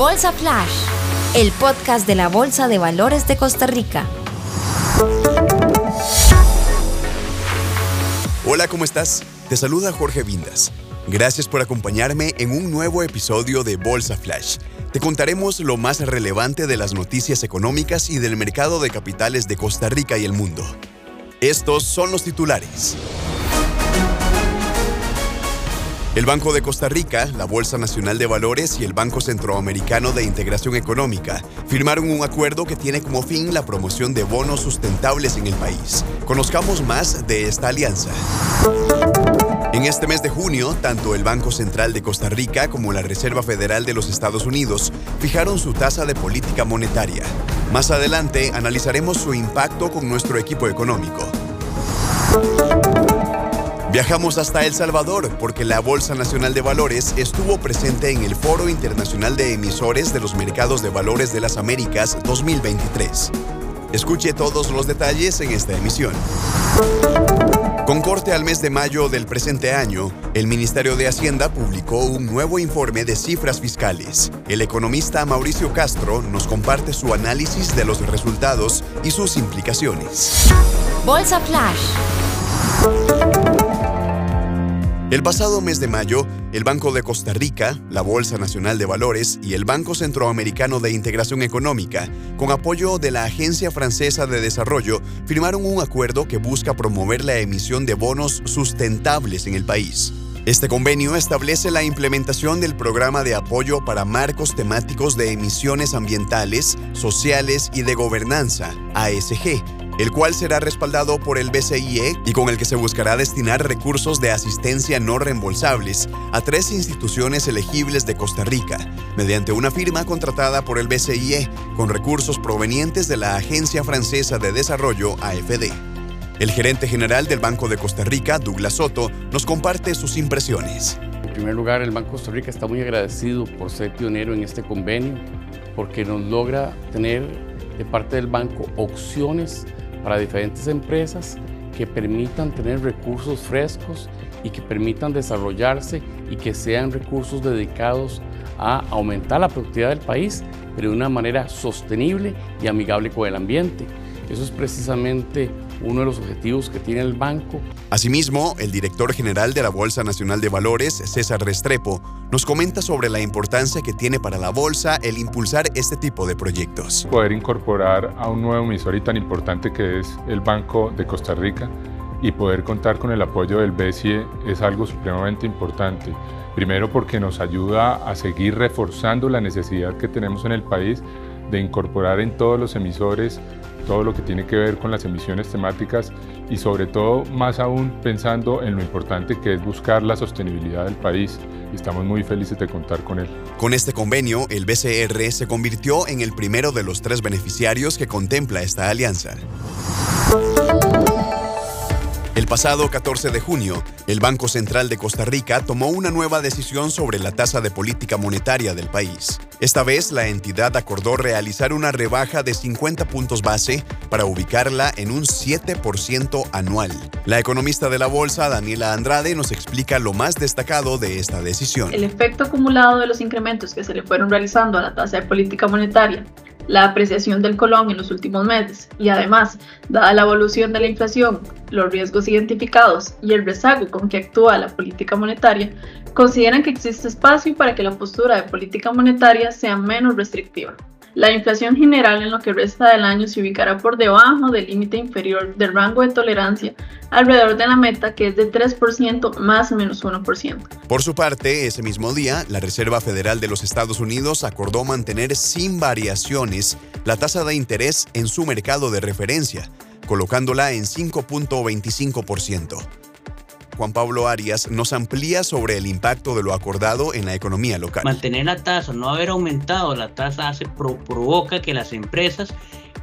Bolsa Flash, el podcast de la Bolsa de Valores de Costa Rica. Hola, ¿cómo estás? Te saluda Jorge Vindas. Gracias por acompañarme en un nuevo episodio de Bolsa Flash. Te contaremos lo más relevante de las noticias económicas y del mercado de capitales de Costa Rica y el mundo. Estos son los titulares. El Banco de Costa Rica, la Bolsa Nacional de Valores y el Banco Centroamericano de Integración Económica firmaron un acuerdo que tiene como fin la promoción de bonos sustentables en el país. Conozcamos más de esta alianza. En este mes de junio, tanto el Banco Central de Costa Rica como la Reserva Federal de los Estados Unidos fijaron su tasa de política monetaria. Más adelante analizaremos su impacto con nuestro equipo económico. Viajamos hasta El Salvador porque la Bolsa Nacional de Valores estuvo presente en el Foro Internacional de Emisores de los Mercados de Valores de las Américas 2023. Escuche todos los detalles en esta emisión. Con corte al mes de mayo del presente año, el Ministerio de Hacienda publicó un nuevo informe de cifras fiscales. El economista Mauricio Castro nos comparte su análisis de los resultados y sus implicaciones. Bolsa Flash. El pasado mes de mayo, el Banco de Costa Rica, la Bolsa Nacional de Valores y el Banco Centroamericano de Integración Económica, con apoyo de la Agencia Francesa de Desarrollo, firmaron un acuerdo que busca promover la emisión de bonos sustentables en el país. Este convenio establece la implementación del programa de apoyo para marcos temáticos de emisiones ambientales, sociales y de gobernanza, ASG, el cual será respaldado por el BCIE y con el que se buscará destinar recursos de asistencia no reembolsables a tres instituciones elegibles de Costa Rica, mediante una firma contratada por el BCIE con recursos provenientes de la Agencia Francesa de Desarrollo AFD. El gerente general del Banco de Costa Rica, Douglas Soto, nos comparte sus impresiones. En primer lugar, el Banco de Costa Rica está muy agradecido por ser pionero en este convenio, porque nos logra tener de parte del banco opciones para diferentes empresas que permitan tener recursos frescos y que permitan desarrollarse y que sean recursos dedicados a aumentar la productividad del país, pero de una manera sostenible y amigable con el ambiente. Eso es precisamente uno de los objetivos que tiene el banco. Asimismo, el director general de la Bolsa Nacional de Valores, César Restrepo, nos comenta sobre la importancia que tiene para la bolsa el impulsar este tipo de proyectos. Poder incorporar a un nuevo emisor y tan importante que es el Banco de Costa Rica y poder contar con el apoyo del BCE es algo supremamente importante. Primero porque nos ayuda a seguir reforzando la necesidad que tenemos en el país de incorporar en todos los emisores todo lo que tiene que ver con las emisiones temáticas y sobre todo más aún pensando en lo importante que es buscar la sostenibilidad del país estamos muy felices de contar con él. Con este convenio, el BCR se convirtió en el primero de los tres beneficiarios que contempla esta alianza. El pasado 14 de junio, el Banco Central de Costa Rica tomó una nueva decisión sobre la tasa de política monetaria del país. Esta vez, la entidad acordó realizar una rebaja de 50 puntos base para ubicarla en un 7% anual. La economista de la bolsa, Daniela Andrade, nos explica lo más destacado de esta decisión. El efecto acumulado de los incrementos que se le fueron realizando a la tasa de política monetaria la apreciación del colón en los últimos meses y además, dada la evolución de la inflación, los riesgos identificados y el rezago con que actúa la política monetaria, consideran que existe espacio para que la postura de política monetaria sea menos restrictiva. La inflación general en lo que resta del año se ubicará por debajo del límite inferior del rango de tolerancia alrededor de la meta que es de 3% más o menos 1%. Por su parte, ese mismo día, la Reserva Federal de los Estados Unidos acordó mantener sin variaciones la tasa de interés en su mercado de referencia, colocándola en 5.25%. Juan Pablo Arias nos amplía sobre el impacto de lo acordado en la economía local. Mantener la tasa, no haber aumentado la tasa, hace, provoca que las empresas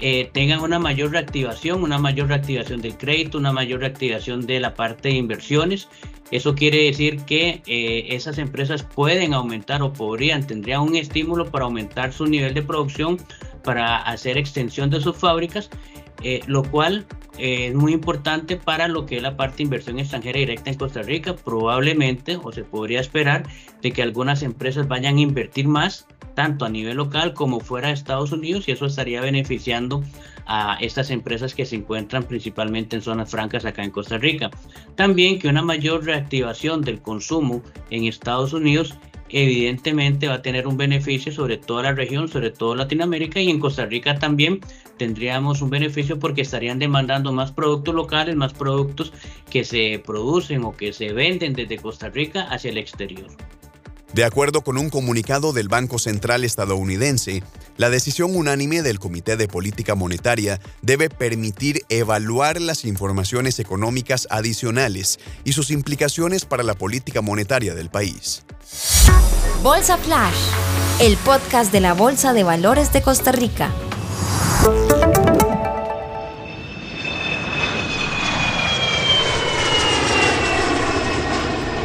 eh, tengan una mayor reactivación, una mayor reactivación del crédito, una mayor reactivación de la parte de inversiones. Eso quiere decir que eh, esas empresas pueden aumentar o podrían, tendrían un estímulo para aumentar su nivel de producción, para hacer extensión de sus fábricas, eh, lo cual es muy importante para lo que es la parte inversión extranjera directa en Costa Rica. Probablemente, o se podría esperar, de que algunas empresas vayan a invertir más tanto a nivel local como fuera de Estados Unidos y eso estaría beneficiando a estas empresas que se encuentran principalmente en zonas francas acá en Costa Rica. También que una mayor reactivación del consumo en Estados Unidos evidentemente va a tener un beneficio sobre toda la región, sobre todo Latinoamérica y en Costa Rica también tendríamos un beneficio porque estarían demandando más productos locales, más productos que se producen o que se venden desde Costa Rica hacia el exterior. De acuerdo con un comunicado del Banco Central estadounidense, la decisión unánime del Comité de Política Monetaria debe permitir evaluar las informaciones económicas adicionales y sus implicaciones para la política monetaria del país. Bolsa Flash, el podcast de la Bolsa de Valores de Costa Rica.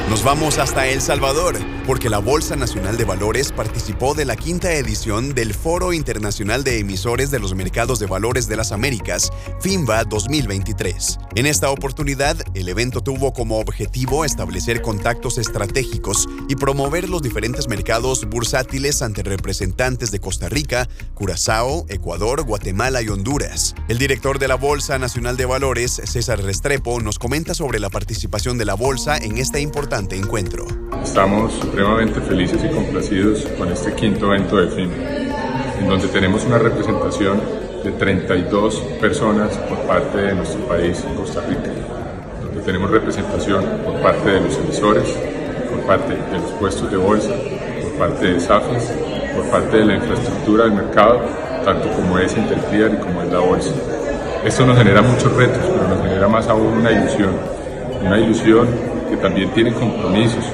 Nos vamos hasta El Salvador, porque la Bolsa Nacional de Valores participó de la quinta edición del Foro Internacional de Emisores de los Mercados de Valores de las Américas, FIMBA 2023. En esta oportunidad, el evento tuvo como objetivo establecer contactos estratégicos y promover los diferentes mercados bursátiles ante representantes de Costa Rica, Curazao, Ecuador, Guatemala y Honduras. El director de la Bolsa Nacional de Valores, César Restrepo, nos comenta sobre la participación de la Bolsa en esta importante encuentro. Estamos supremamente felices y complacidos con este quinto evento de FIM, en donde tenemos una representación de 32 personas por parte de nuestro país, Costa Rica, donde tenemos representación por parte de los emisores, por parte de los puestos de bolsa, por parte de SAFIS, por parte de la infraestructura del mercado, tanto como es Interclear y como es la bolsa. Esto nos genera muchos retos, pero nos genera más aún una ilusión, una ilusión que también tienen compromisos,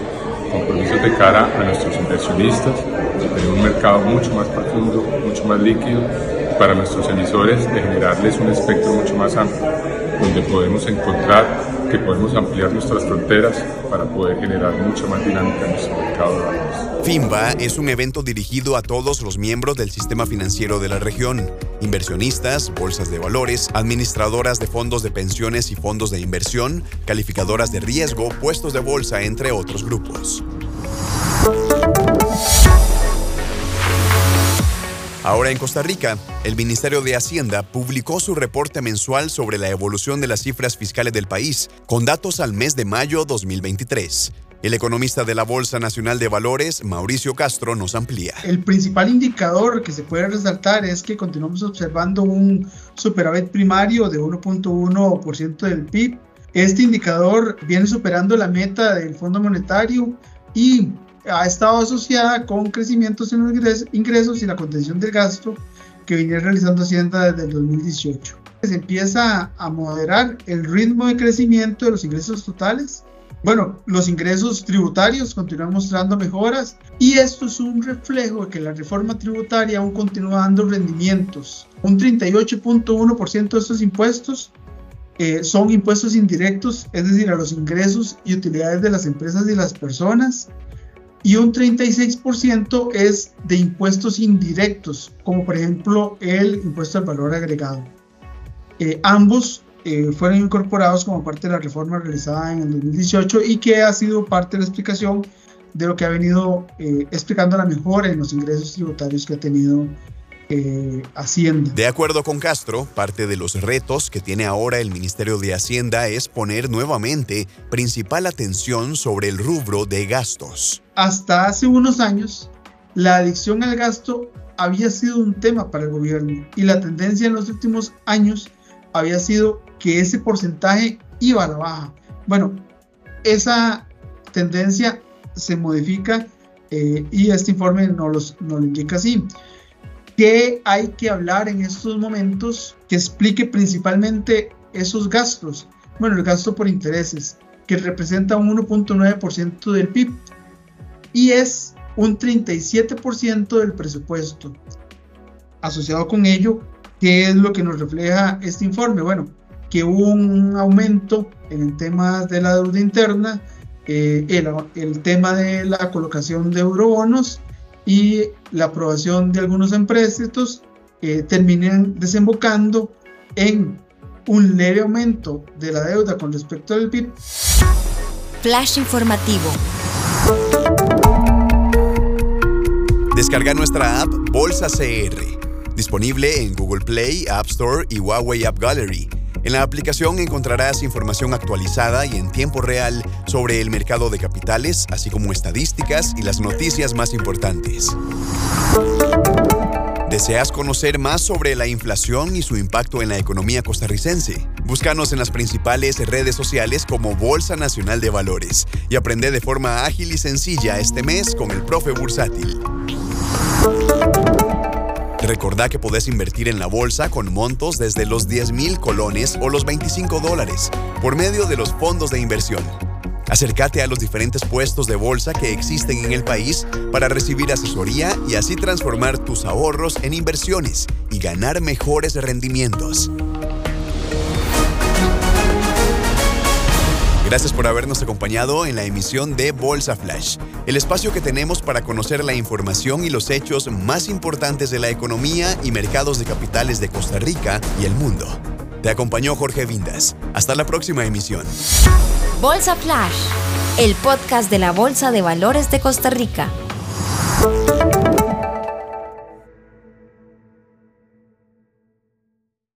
compromisos de cara a nuestros inversionistas, de tener un mercado mucho más profundo, mucho más líquido, para nuestros emisores de generarles un espectro mucho más amplio, donde podemos encontrar que podemos ampliar nuestras fronteras para poder generar mucha más dinámica en nuestro mercado de valores. FIMBA es un evento dirigido a todos los miembros del sistema financiero de la región, inversionistas, bolsas de valores, administradoras de fondos de pensiones y fondos de inversión, calificadoras de riesgo, puestos de bolsa, entre otros grupos. Ahora en Costa Rica, el Ministerio de Hacienda publicó su reporte mensual sobre la evolución de las cifras fiscales del país, con datos al mes de mayo 2023. El economista de la Bolsa Nacional de Valores, Mauricio Castro, nos amplía. El principal indicador que se puede resaltar es que continuamos observando un superávit primario de 1.1% del PIB. Este indicador viene superando la meta del Fondo Monetario y ha estado asociada con crecimientos en los ingresos y la contención del gasto que venía realizando Hacienda desde el 2018. Se empieza a moderar el ritmo de crecimiento de los ingresos totales. Bueno, los ingresos tributarios continúan mostrando mejoras y esto es un reflejo de que la reforma tributaria aún continúa dando rendimientos. Un 38.1% de estos impuestos eh, son impuestos indirectos, es decir, a los ingresos y utilidades de las empresas y las personas y un 36% es de impuestos indirectos, como por ejemplo el impuesto al valor agregado. Eh, ambos eh, fueron incorporados como parte de la reforma realizada en el 2018 y que ha sido parte de la explicación de lo que ha venido eh, explicando la mejora en los ingresos tributarios que ha tenido eh, Hacienda. De acuerdo con Castro, parte de los retos que tiene ahora el Ministerio de Hacienda es poner nuevamente principal atención sobre el rubro de gastos. Hasta hace unos años, la adicción al gasto había sido un tema para el gobierno y la tendencia en los últimos años había sido que ese porcentaje iba a la baja. Bueno, esa tendencia se modifica eh, y este informe nos, lo indica así. ¿Qué hay que hablar en estos momentos que explique principalmente esos gastos? Bueno, el gasto por intereses, que representa un 1.9% del PIB y es un 37% del presupuesto. Asociado con ello, ¿qué es lo que nos refleja este informe? Bueno, que hubo un aumento en el tema de la deuda interna, eh, el, tema de la colocación de eurobonos y la aprobación de algunos empréstitos eh, terminan desembocando en un leve aumento de la deuda con respecto al PIB. Flash informativo. Descarga nuestra app Bolsa CR, disponible en Google Play, App Store y Huawei App Gallery. En la aplicación encontrarás información actualizada y en tiempo real sobre el mercado de capitales, así como estadísticas y las noticias más importantes. ¿Deseas conocer más sobre la inflación y su impacto en la economía costarricense? Búscanos en las principales redes sociales como Bolsa Nacional de Valores y aprende de forma ágil y sencilla este mes con el profe Bursátil. Recordá que podés invertir en la bolsa con montos desde los 10 mil colones o los 25 dólares por medio de los fondos de inversión. Acércate a los diferentes puestos de bolsa que existen en el país para recibir asesoría y así transformar tus ahorros en inversiones y ganar mejores rendimientos. Gracias por habernos acompañado en la emisión de Bolsa Flash, el espacio que tenemos para conocer la información y los hechos más importantes de la economía y mercados de capitales de Costa Rica y el mundo. Te acompañó Jorge Vindas. Hasta la próxima emisión. Bolsa Flash, el podcast de la Bolsa de Valores de Costa Rica.